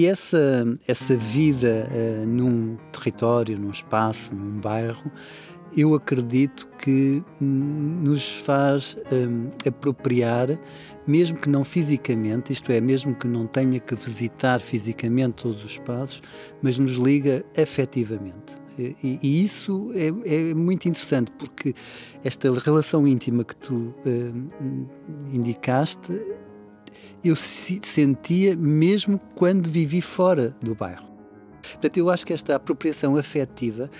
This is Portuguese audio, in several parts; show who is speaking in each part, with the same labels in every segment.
Speaker 1: E essa, essa vida uh, num território, num espaço, num bairro, eu acredito que nos faz um, apropriar, mesmo que não fisicamente, isto é, mesmo que não tenha que visitar fisicamente todos os espaços, mas nos liga afetivamente. E, e isso é, é, muito interessante porque esta relação íntima que tu um, indicaste, eu sentia mesmo quando vivi fora do bairro. Portanto, eu acho que esta apropriação afetiva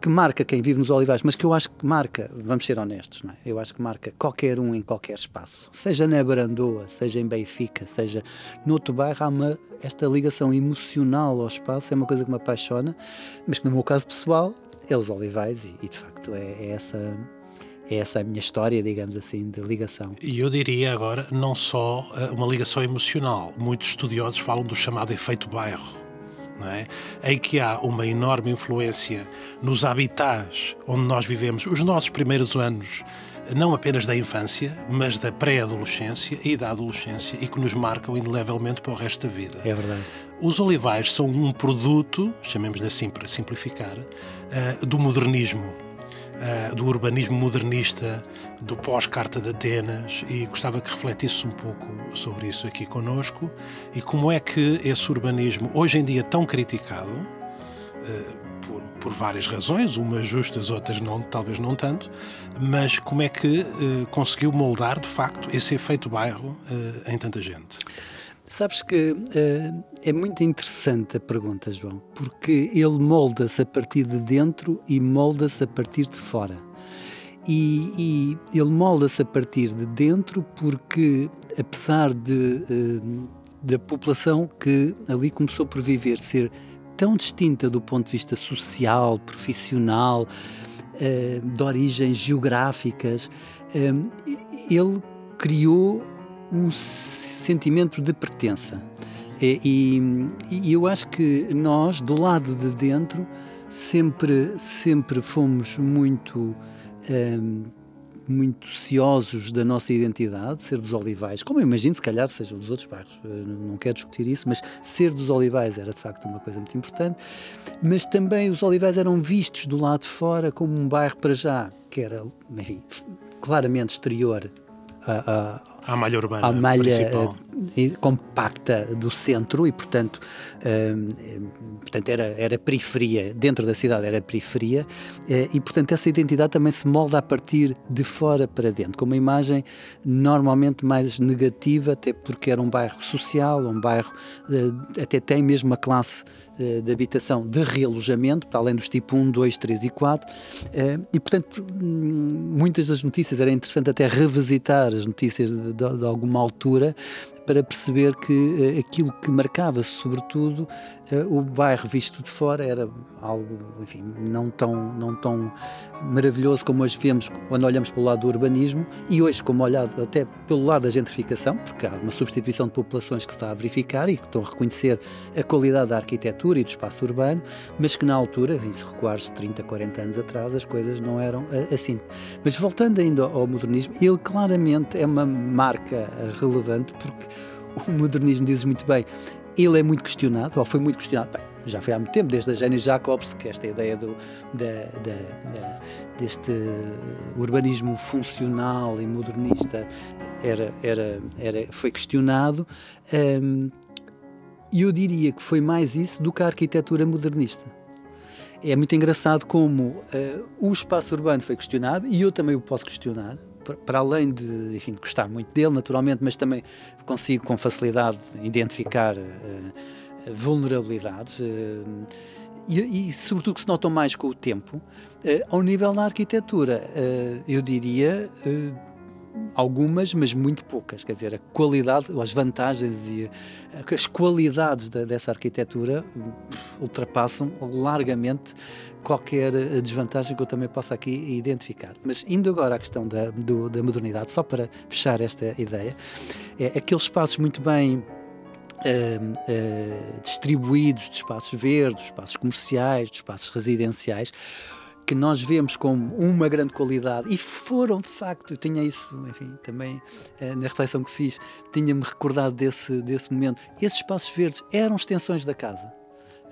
Speaker 1: que marca quem vive nos Olivais, mas que eu acho que marca, vamos ser honestos, é? eu acho que marca qualquer um em qualquer espaço, seja na Barandoa, seja em Benfica, seja noutro bairro, há uma, esta ligação emocional ao espaço, é uma coisa que me apaixona, mas que no meu caso pessoal é os Olivais e, e de facto é, é essa é essa a minha história, digamos assim, de ligação.
Speaker 2: E eu diria agora, não só eh, uma ligação emocional. Muitos estudiosos falam do chamado efeito bairro é? em que há uma enorme influência nos habitats onde nós vivemos os nossos primeiros anos, não apenas da infância, mas da pré-adolescência e da adolescência e que nos marcam indelevelmente para o resto da vida.
Speaker 1: É verdade.
Speaker 2: Os olivais são um produto, chamemos-lhe assim para simplificar, uh, do modernismo uh, do urbanismo modernista, do pós-Carta de Atenas, e gostava que refletisse um pouco sobre isso aqui conosco e como é que esse urbanismo, hoje em dia tão criticado, uh, por, por, várias razões, umas justas, outras não, talvez não tanto, mas como é que uh, conseguiu moldar, de facto, esse efeito bairro em tanta gente?
Speaker 1: Sabes que uh, é muito interessante a pergunta, João, porque ele molda-se a partir de dentro e molda-se a partir de fora. E, e ele molda-se a partir de dentro porque, apesar de, uh, da população que ali começou por viver ser tão distinta do ponto de vista social, profissional, uh, de origens geográficas, ele criou um sentimento de pertença. E, e, eu acho que nós, do lado de dentro, sempre, sempre fomos muito. Um, muito ciosos da nossa identidade, ser dos Olivais, como eu imagino, se calhar sejam dos outros bairros, não quero discutir isso, mas ser dos Olivais era de facto uma coisa muito importante, mas também os Olivais eram vistos do lado de fora como um bairro para já, que era, enfim, claramente exterior
Speaker 2: a, a, malha urbana
Speaker 1: a malha
Speaker 2: principal.
Speaker 1: Uh, compacta do centro e, portanto, uh, portanto era, era periferia, dentro da cidade era periferia, e, portanto, essa identidade também se molda a partir de fora para dentro, com uma imagem normalmente mais negativa, até porque era um bairro social, um bairro, até tem mesmo uma classe de habitação de realojamento, para além dos tipo 1, 2, 3 e 4. E, portanto, hum, muitas das notícias, era interessante até revisitar as notícias de, de, de alguma altura, para perceber que uh, aquilo que marcava, sobretudo, uh, o bairro visto de fora era algo, enfim, não tão, não tão maravilhoso como hoje vemos quando olhamos pelo lado do urbanismo e hoje como olhado até pelo lado da gentrificação, porque há uma substituição de populações que se está a verificar e que estão a reconhecer a qualidade da arquitetura e do espaço urbano, mas que na altura, e se recuares 30, 40 anos atrás, as coisas não eram uh, assim. Mas voltando ainda ao modernismo, ele claramente é uma marca relevante porque o modernismo, dizes muito bem, ele é muito questionado, ou foi muito questionado, bem, já foi há muito tempo, desde a Jenny Jacobs, que esta ideia do, da, da, da, deste urbanismo funcional e modernista era, era, era, foi questionado. E eu diria que foi mais isso do que a arquitetura modernista. É muito engraçado como uh, o espaço urbano foi questionado, e eu também o posso questionar, para além de, enfim, de gostar muito dele, naturalmente, mas também consigo com facilidade identificar uh, vulnerabilidades. Uh, e, e, sobretudo, que se notam mais com o tempo. Uh, ao nível da arquitetura, eu diria algumas, mas muito poucas. Quer dizer, a qualidade, as vantagens e as qualidades da, dessa arquitetura ultrapassam largamente qualquer desvantagem que eu também possa aqui identificar. Mas indo agora à questão da, do, da modernidade, só para fechar esta ideia, é aqueles espaços muito bem Uh, uh, distribuídos de espaços verdes, espaços comerciais, de espaços residenciais, que nós vemos como uma grande qualidade, e foram de facto, tinha isso, enfim, também eh, na reflexão que fiz, tinha-me recordado desse, desse momento. Esses espaços verdes eram extensões da casa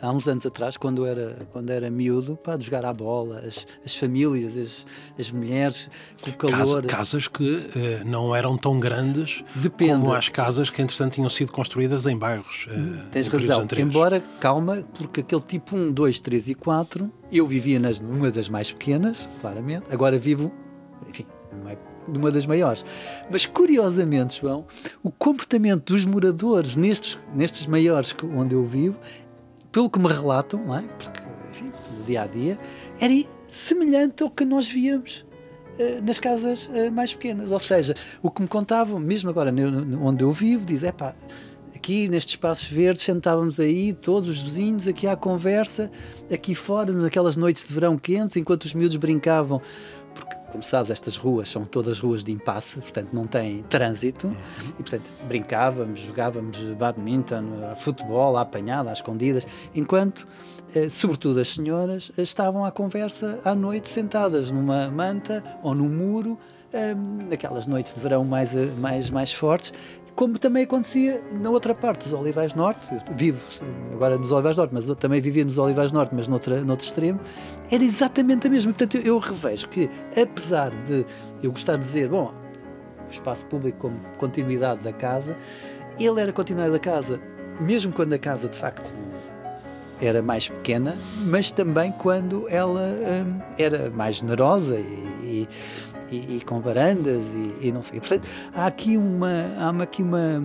Speaker 1: há uns anos atrás, quando era, quando era miúdo, pá, de jogar à bola, as, as famílias, as, as mulheres, com o calor.
Speaker 2: Casa, casas que eh, não eram tão grandes
Speaker 1: Depende.
Speaker 2: como as casas que, entretanto, tinham sido construídas em bairros. Eh,
Speaker 1: Tens razão. Embora, calma, porque aquele tipo 1, 2, 3 e 4, eu vivia nas, numa das mais pequenas, claramente, agora vivo, enfim, não é numa das maiores. Mas curiosamente, João, o comportamento dos moradores nestes, nestes maiores onde eu vivo pelo que me relatam, não é? porque enfim, no dia a dia, era semelhante ao que nós víamos uh, nas casas uh, mais pequenas. Ou seja, o que me contavam, mesmo agora onde eu vivo, diz: é pá, aqui nestes espaços verdes sentávamos aí, todos os vizinhos, aqui à conversa, aqui fora, naquelas noites de verão quentes, enquanto os miúdos brincavam como sabes, estas ruas são todas ruas de impasse, portanto não tem trânsito, uhum. e portanto brincávamos, jogávamos badminton, futebol, à apanhada, às escondidas, enquanto, eh, sobretudo as senhoras, estavam à conversa à noite sentadas numa manta ou num muro, eh, naquelas noites de verão mais, eh, mais, mais fortes, como também acontecia na outra parte dos Olivais Norte, eu vivo agora nos Olivais Norte, mas também vivia nos Olivais Norte, mas noutra, noutro extremo, era exatamente a mesma. Portanto, eu, eu revejo que, apesar de eu gostar de dizer, bom, o espaço público como continuidade da casa, ele era continuidade da casa, mesmo quando a casa de facto era mais pequena, mas também quando ela hum, era mais generosa e, e e, e com varandas e, e, não sei. Portanto, há aqui uma, há aqui uma,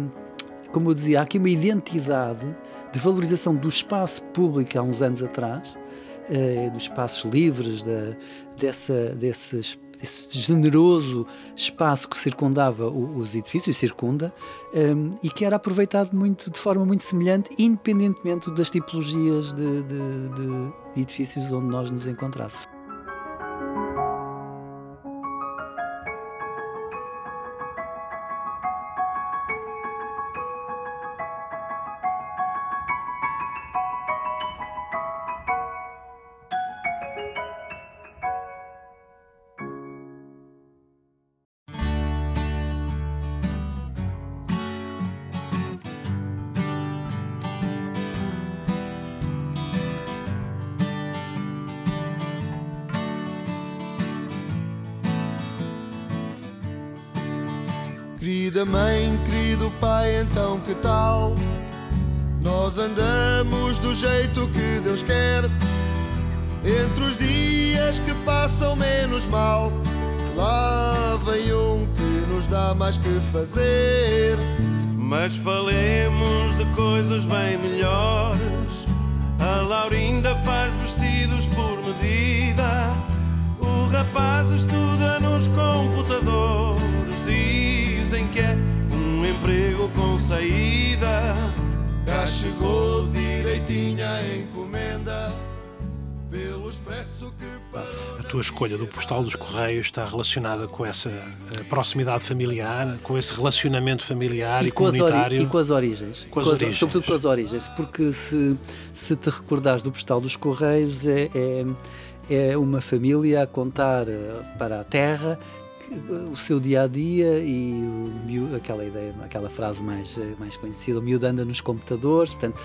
Speaker 1: como eu dizia, há aqui uma identidade de valorização do espaço público há uns anos atrás, eh, dos espaços livres, da, dessa, desses esse generoso espaço que circundava os edifícios, circunda, um, ehm, e que era aproveitado muito, de forma muito semelhante, independentemente das tipologias de, de, de edifícios onde nós nos encontrássemos.
Speaker 3: Querida mãe, querido pai, então que tal? Nós andamos do jeito que Deus quer. Entre os dias que passam menos mal, lá vem um que nos dá mais que fazer.
Speaker 4: Mas falemos de coisas bem melhores. A Laurinda faz vestidos por medida. O rapaz estuda nos computadores dizem que é um emprego com saída.
Speaker 3: Cá chegou direitinha a encomenda. Pelo expresso que
Speaker 2: A tua escolha do postal dos Correios está relacionada com essa eh, proximidade familiar, com esse relacionamento familiar e, e comunitário.
Speaker 1: e com as origens.
Speaker 2: Com as, com as origens.
Speaker 1: Sobretudo com as origens, porque se, se te recordares do postal dos Correios, é, é é uma família a contar eh, para a terra o seu dia a dia e o, aquela ideia, aquela frase mais, mais conhecida, o miúdo anda nos computadores. Portanto,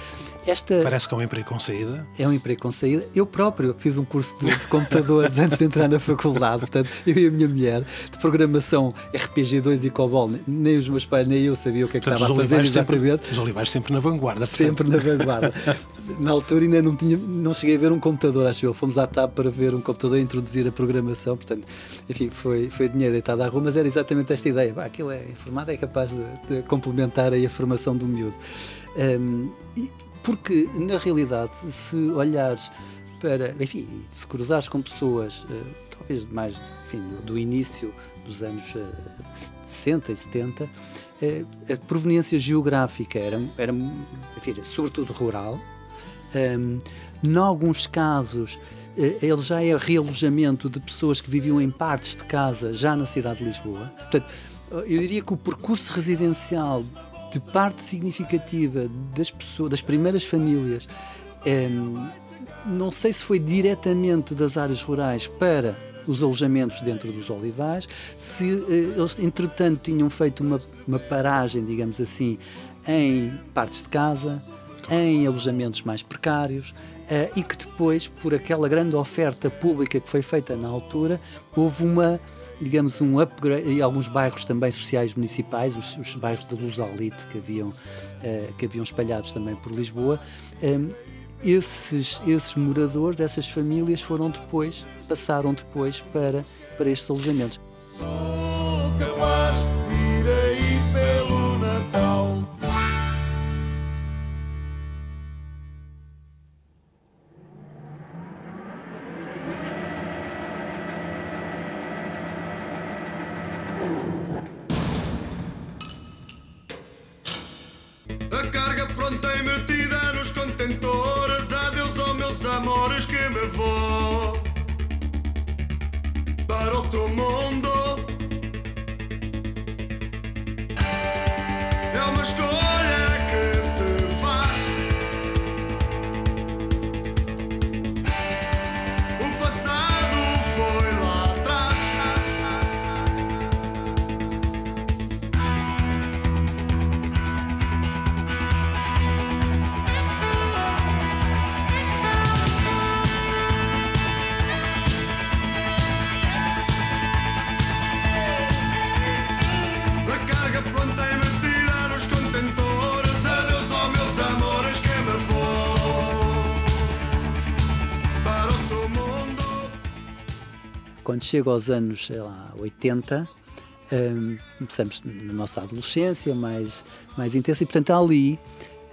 Speaker 1: esta
Speaker 2: Parece que é um emprego com saída.
Speaker 1: É um emprego com saída. Eu próprio fiz um curso de, de computadores antes de entrar na faculdade. Portanto, eu e a minha mulher, de programação RPG2 e COBOL, nem os meus pais nem eu sabia o que é que portanto, estava a fazer exatamente.
Speaker 2: Sempre, os olivais sempre na vanguarda.
Speaker 1: Portanto. Sempre na vanguarda. na altura ainda não, tinha, não cheguei a ver um computador, acho eu. Fomos à TAP para ver um computador e introduzir a programação. Portanto, enfim, foi, foi dinheiro deitado à rua, mas era exatamente esta ideia. Bah, aquilo é informado, é capaz de, de complementar aí a formação do miúdo. Um, e, porque, na realidade, se olhares para, enfim, se cruzares com pessoas, uh, talvez mais, enfim, do início dos anos uh, 60 e 70, uh, a proveniência geográfica era, era enfim, sobretudo rural. Um, em alguns casos, eh, ele já é realojamento de pessoas que viviam em partes de casa já na cidade de Lisboa. Portanto, eu diria que o percurso residencial de parte significativa das pessoas, das primeiras famílias, é, não sei se foi diretamente das áreas rurais para os alojamentos dentro dos olivais, se eles entretanto tinham feito uma, uma paragem, digamos assim, em partes de casa, em alojamentos mais precários uh, e que depois, por aquela grande oferta pública que foi feita na altura, houve uma digamos um upgrade e alguns bairros também sociais municipais, os, os bairros de Lusalite que haviam uh, que haviam espalhados também por Lisboa. Um, ehm, esses, esses moradores, essas famílias foram depois, passaram depois para, para estes alojamentos.
Speaker 3: A carga pronta e metida nos contentores. Adeus aos meus amores que me vou para outro mundo.
Speaker 1: Quando chego aos anos, sei lá, 80, hum, começamos na nossa adolescência mais, mais intensa e, portanto, ali,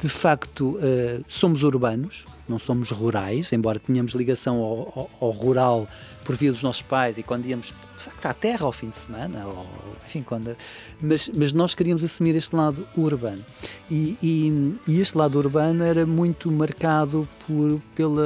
Speaker 1: de facto, uh, somos urbanos, não somos rurais, embora tenhamos ligação ao, ao- ao rural por via dos nossos pais e quando íamos, facto, à terra ao fim de semana, ou, enfim, quando, mas, mas nós queríamos assumir este lado urbano. E, e- e este lado urbano era muito marcado por, pela,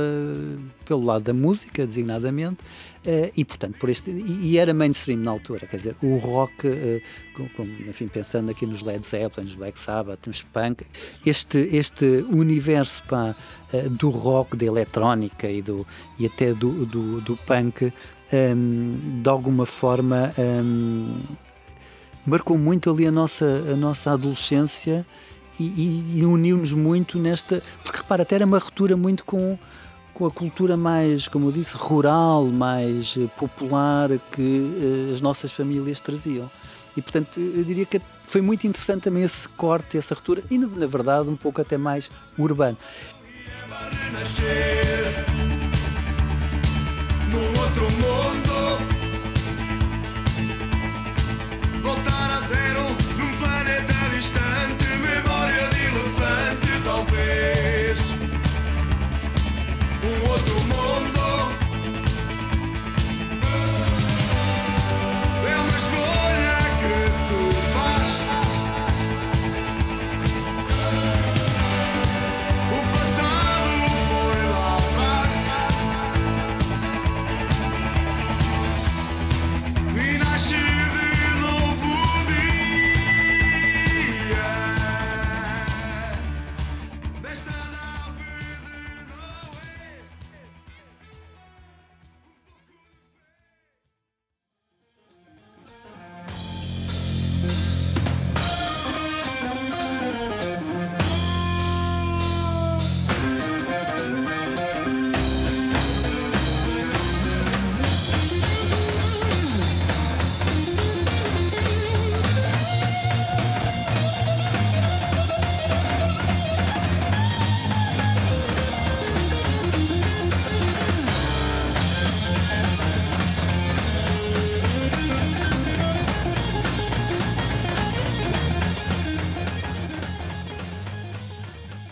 Speaker 1: pelo lado da música, designadamente, eh, e portanto por este e, era mainstream na altura quer dizer o rock eh, com, com- enfim pensando aqui nos Led Zeppelin nos Black Sabbath nos punk este este universo pá, eh, do rock da eletrónica e do e até do do, do punk ehm, de alguma forma ehm, marcou muito ali a nossa a nossa adolescência e, e- e uniu-nos muito nesta porque repara até era uma ruptura muito com com a cultura mais, como eu disse, rural, mais eh, popular que eh, as nossas famílias traziam. E, portanto, eu diria que foi muito interessante também esse corte, essa ruptura, e, na verdade, um pouco até mais urbano.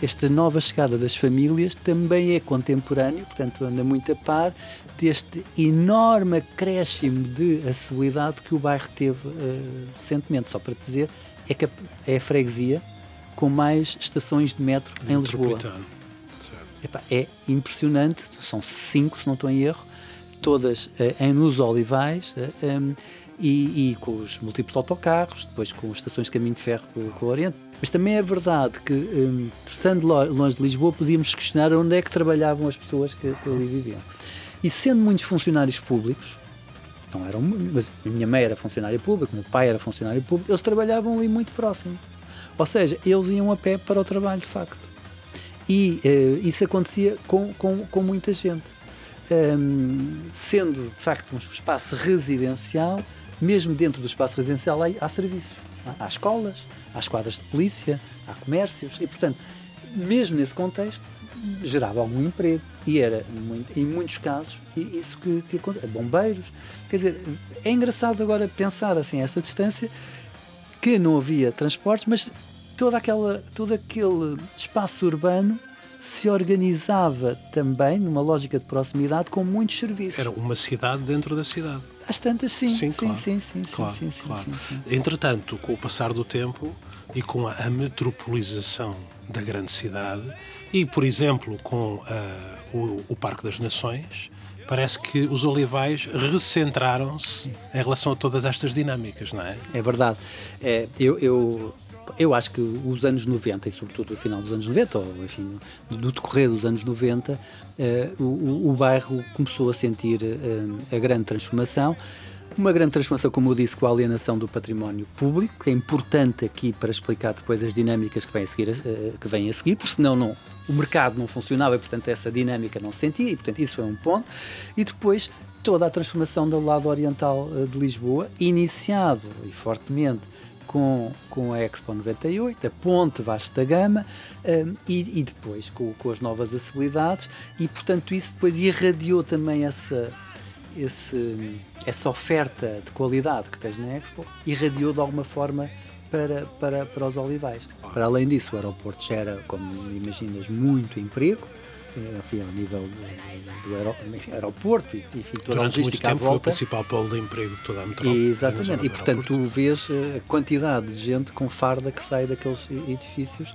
Speaker 1: Esta nova chegada das famílias também é contemporâneo, portanto, anda muito a par deste enorme acréscimo de acessibilidade que o bairro teve eh, recentemente. Só para te dizer, é, que a- é a freguesia com mais estações de metro em Lisboa. Epá, é impressionante, são cinco, se não estou em erro, todas eh, em nos olivais, eh, em, e, e, com os múltiplos autocarros, depois com as estações de caminho de ferro com, com o Oriente. Mas também é verdade que, um, estando longe de Lisboa, podíamos questionar onde é que trabalhavam as pessoas que, que ali viviam. E sendo muitos funcionários públicos, não eram, mas a minha mãe era funcionária pública, o meu pai era funcionário público, eles trabalhavam ali muito próximo. Ou seja, eles iam a pé para o trabalho, de facto. E uh, isso acontecia com, com, com muita gente. Um, sendo, de facto, um espaço residencial, mesmo dentro do espaço residencial há, serviços. Há, escolas, há esquadras de polícia, há comércios e, portanto, mesmo nesse contexto, gerava algum emprego e era, em muitos casos, isso que, que acontece. Bombeiros. Quer dizer, é engraçado agora pensar assim, essa distância, que não havia transportes, mas toda aquela, todo aquele espaço urbano se organizava também numa lógica de proximidade com muitos serviços.
Speaker 2: Era uma cidade dentro da cidade.
Speaker 1: Às tantas, sim.
Speaker 2: Sim,
Speaker 1: sim,
Speaker 2: claro.
Speaker 1: sim, sim,
Speaker 2: claro,
Speaker 1: sim, sim,
Speaker 2: claro.
Speaker 1: sim, sim.
Speaker 2: Entretanto, com o passar do tempo e com a, a metropolização da grande cidade e, por exemplo, com uh, o, o Parque das Nações, parece que os olivais recentraram-se em relação a todas estas dinâmicas, não é?
Speaker 1: É verdade. É, eu, eu, eu acho que os anos 90, e sobretudo o final dos anos 90, ou enfim, do decorrer dos anos 90, eh, o, o bairro começou a sentir eh, a grande transformação. Uma grande transformação, como eu disse, com a alienação do património público, que é importante aqui para explicar depois as dinâmicas que vêm a seguir, eh, que vêm a seguir porque senão não, o mercado não funcionava e, portanto, essa dinâmica não se sentia, e, portanto, isso é um ponto. E depois toda a transformação do lado oriental de Lisboa, iniciado e fortemente com, com a Expo 98, a Ponte Vasco da Gama um, e, e, depois com, com, as novas acessibilidades e, portanto, isso depois irradiou também essa, esse, essa oferta de qualidade que tens na Expo, irradiou de alguma forma para, para, para os olivais. Para além disso, o aeroporto gera, como imaginas, muito emprego, enfim, ao nível do, do aero, enfim, aeroporto e enfim, toda
Speaker 2: Durante
Speaker 1: a
Speaker 2: muito tempo foi o principal polo de emprego de toda a metrópole.
Speaker 1: Exatamente, e portanto tu vês a quantidade de gente com farda que sai daqueles edifícios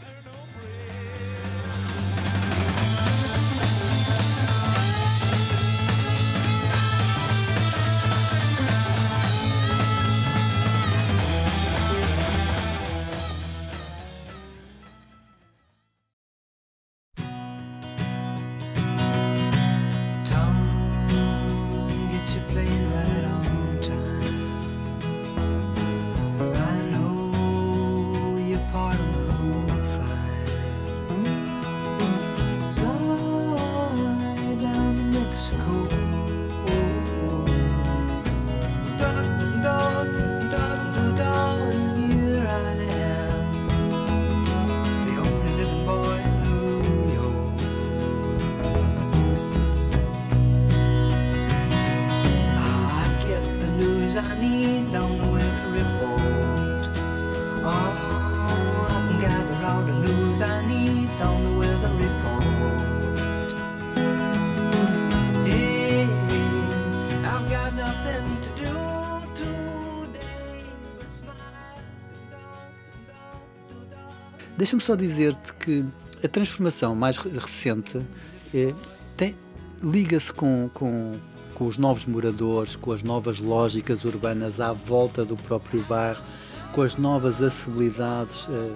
Speaker 1: Deixa-me só dizer-te que a transformação mais recente é, liga-se com, com, com os novos moradores, com as novas lógicas urbanas à volta do próprio bairro, com as novas acessibilidades, eh,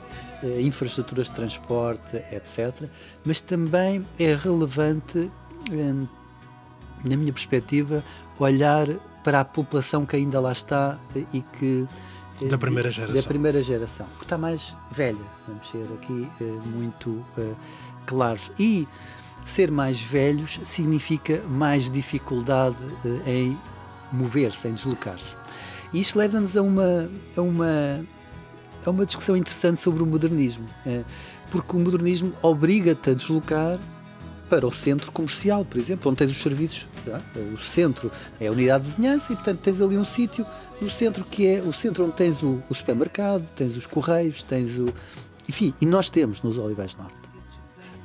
Speaker 1: infraestruturas de transporte, etc. Mas também é relevante, eh, na minha perspectiva, olhar para a população que ainda lá está e que
Speaker 2: da primeira geração.
Speaker 1: Da primeira geração, porque está mais velha, vamos ser aqui muito claros. E ser mais velhos significa mais dificuldade em mover-se, em deslocar-se. E isto leva-nos a uma, a, uma, a uma discussão interessante sobre o modernismo, porque o modernismo obriga-te a deslocar para o centro comercial, por exemplo, onde tens os serviços. O centro é a unidade de vizinhança e, portanto, tens ali um sítio no centro que é o centro onde tens o, o supermercado, tens os correios, tens o. Enfim, e nós temos nos Olivais Norte.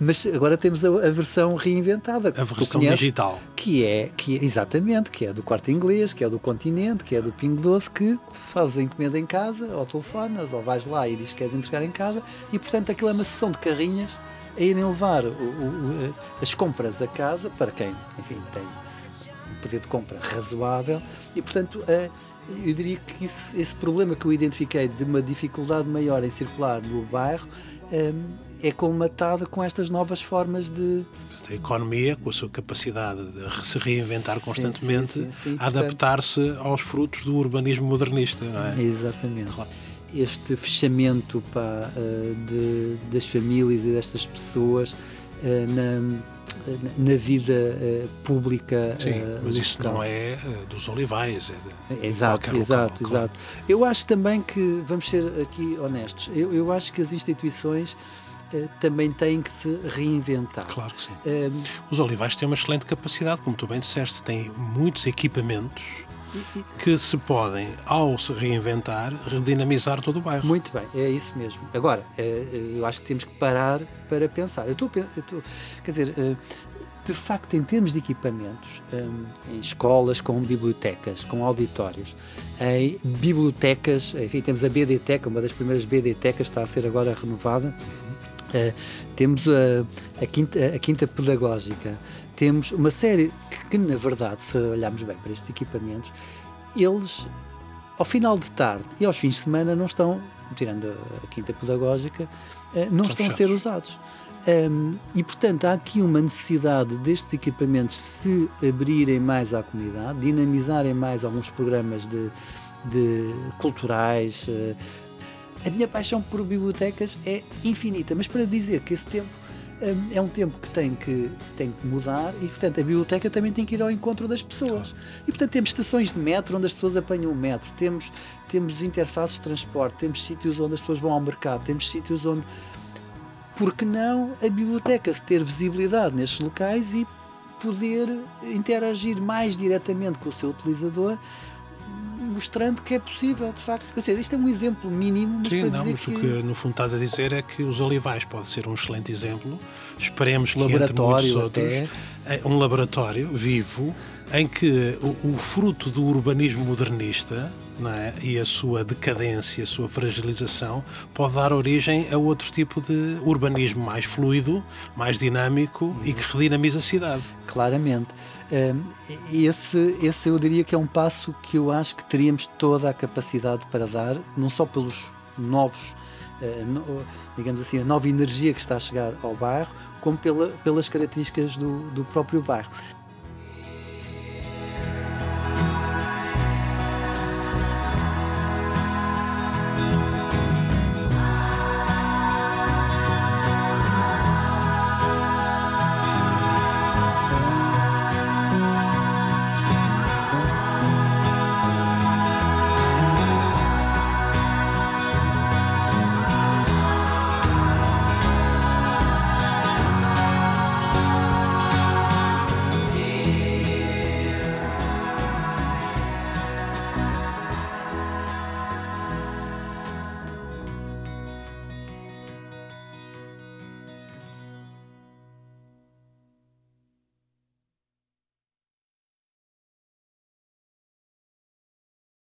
Speaker 1: Mas agora temos a, a versão reinventada.
Speaker 2: A versão conheces, digital.
Speaker 1: Que é, que é, exatamente, que é do quarto inglês, que é do continente, que é do Pingo Doce, que fazes a encomenda em casa, ou telefonas, ou vais lá e dizes que queres entregar em casa, e portanto aquilo é uma sessão de carrinhas a irem levar o, o, as compras a casa para quem, enfim, tem poder de compra razoável e, portanto, uh, eu diria que isso, esse problema que eu identifiquei de uma dificuldade maior em circular no bairro um, é colmatada com estas novas formas de.
Speaker 2: A economia, com a sua capacidade de se reinventar constantemente, adaptar-se aos frutos do urbanismo modernista, não é?
Speaker 1: Exatamente. Claro. Este fechamento pá, eh, de, das famílias e destas pessoas eh, na na vida uh, pública.
Speaker 2: Sim, uh, mas isso não é uh, dos olivais, é
Speaker 1: de Exato, exato, local, exato. Eu acho também que, vamos ser aqui honestos, eu, eu acho que as instituições também têm que se reinventar.
Speaker 2: Claro que sim. Ehm, Os olivais têm uma excelente capacidade, como tu bem disseste, têm muitos equipamentos que se podem, ao se reinventar, redinamizar todo o bairro.
Speaker 1: Muito bem, é isso mesmo. Agora, é, é, eu acho que temos que parar para pensar. Eu estou, eu estou quer dizer, de facto, em termos de equipamentos, em escolas com bibliotecas, com auditórios, em bibliotecas, enfim, temos a BDTEC, uma das primeiras BDTECas está a ser agora renovada. Temos a, a, quinta, a quinta pedagógica, temos uma série que, que, na verdade, se olharmos bem para estes equipamentos, eles, ao final de tarde e aos fins de semana, não estão, tirando a quinta pedagógica, eh, não estão, estão a ser usados. Um, e, portanto, há aqui uma necessidade destes equipamentos se abrirem mais à comunidade, dinamizarem mais alguns programas de, de culturais. A minha paixão por bibliotecas é infinita, mas para dizer que esse tempo é um tempo que tem que, tem que mudar e, portanto, a biblioteca também tem que ir ao encontro das pessoas. E, portanto, temos estações de metro onde as pessoas apanham o metro, temos, temos interfaces de transporte, temos sítios onde as pessoas vão ao mercado, temos sítios onde. Por que não a biblioteca se ter visibilidade nestes locais e poder interagir mais diretamente com o seu utilizador mostrando que é possível, de facto. Quer dizer, isto é um exemplo mínimo, mas
Speaker 2: Sim,
Speaker 1: para
Speaker 2: não,
Speaker 1: dizer
Speaker 2: mas
Speaker 1: que...
Speaker 2: o que no fundo estás a dizer é que os olivais pode ser um excelente exemplo. Esperemos que entre muitos outros, até. É um laboratório vivo em que o, o fruto do urbanismo modernista é? e a sua decadência, a sua fragilização, pode dar origem a outro tipo de urbanismo mais fluido, mais dinâmico uhum. e que redinamiza a cidade.
Speaker 1: Claramente. Esse, esse eu diria que é um passo que eu acho que teríamos toda a capacidade para dar, não só pelos novos, eh, digamos assim, a nova energia que está a chegar ao bairro, como pela, pelas características do, do próprio bairro.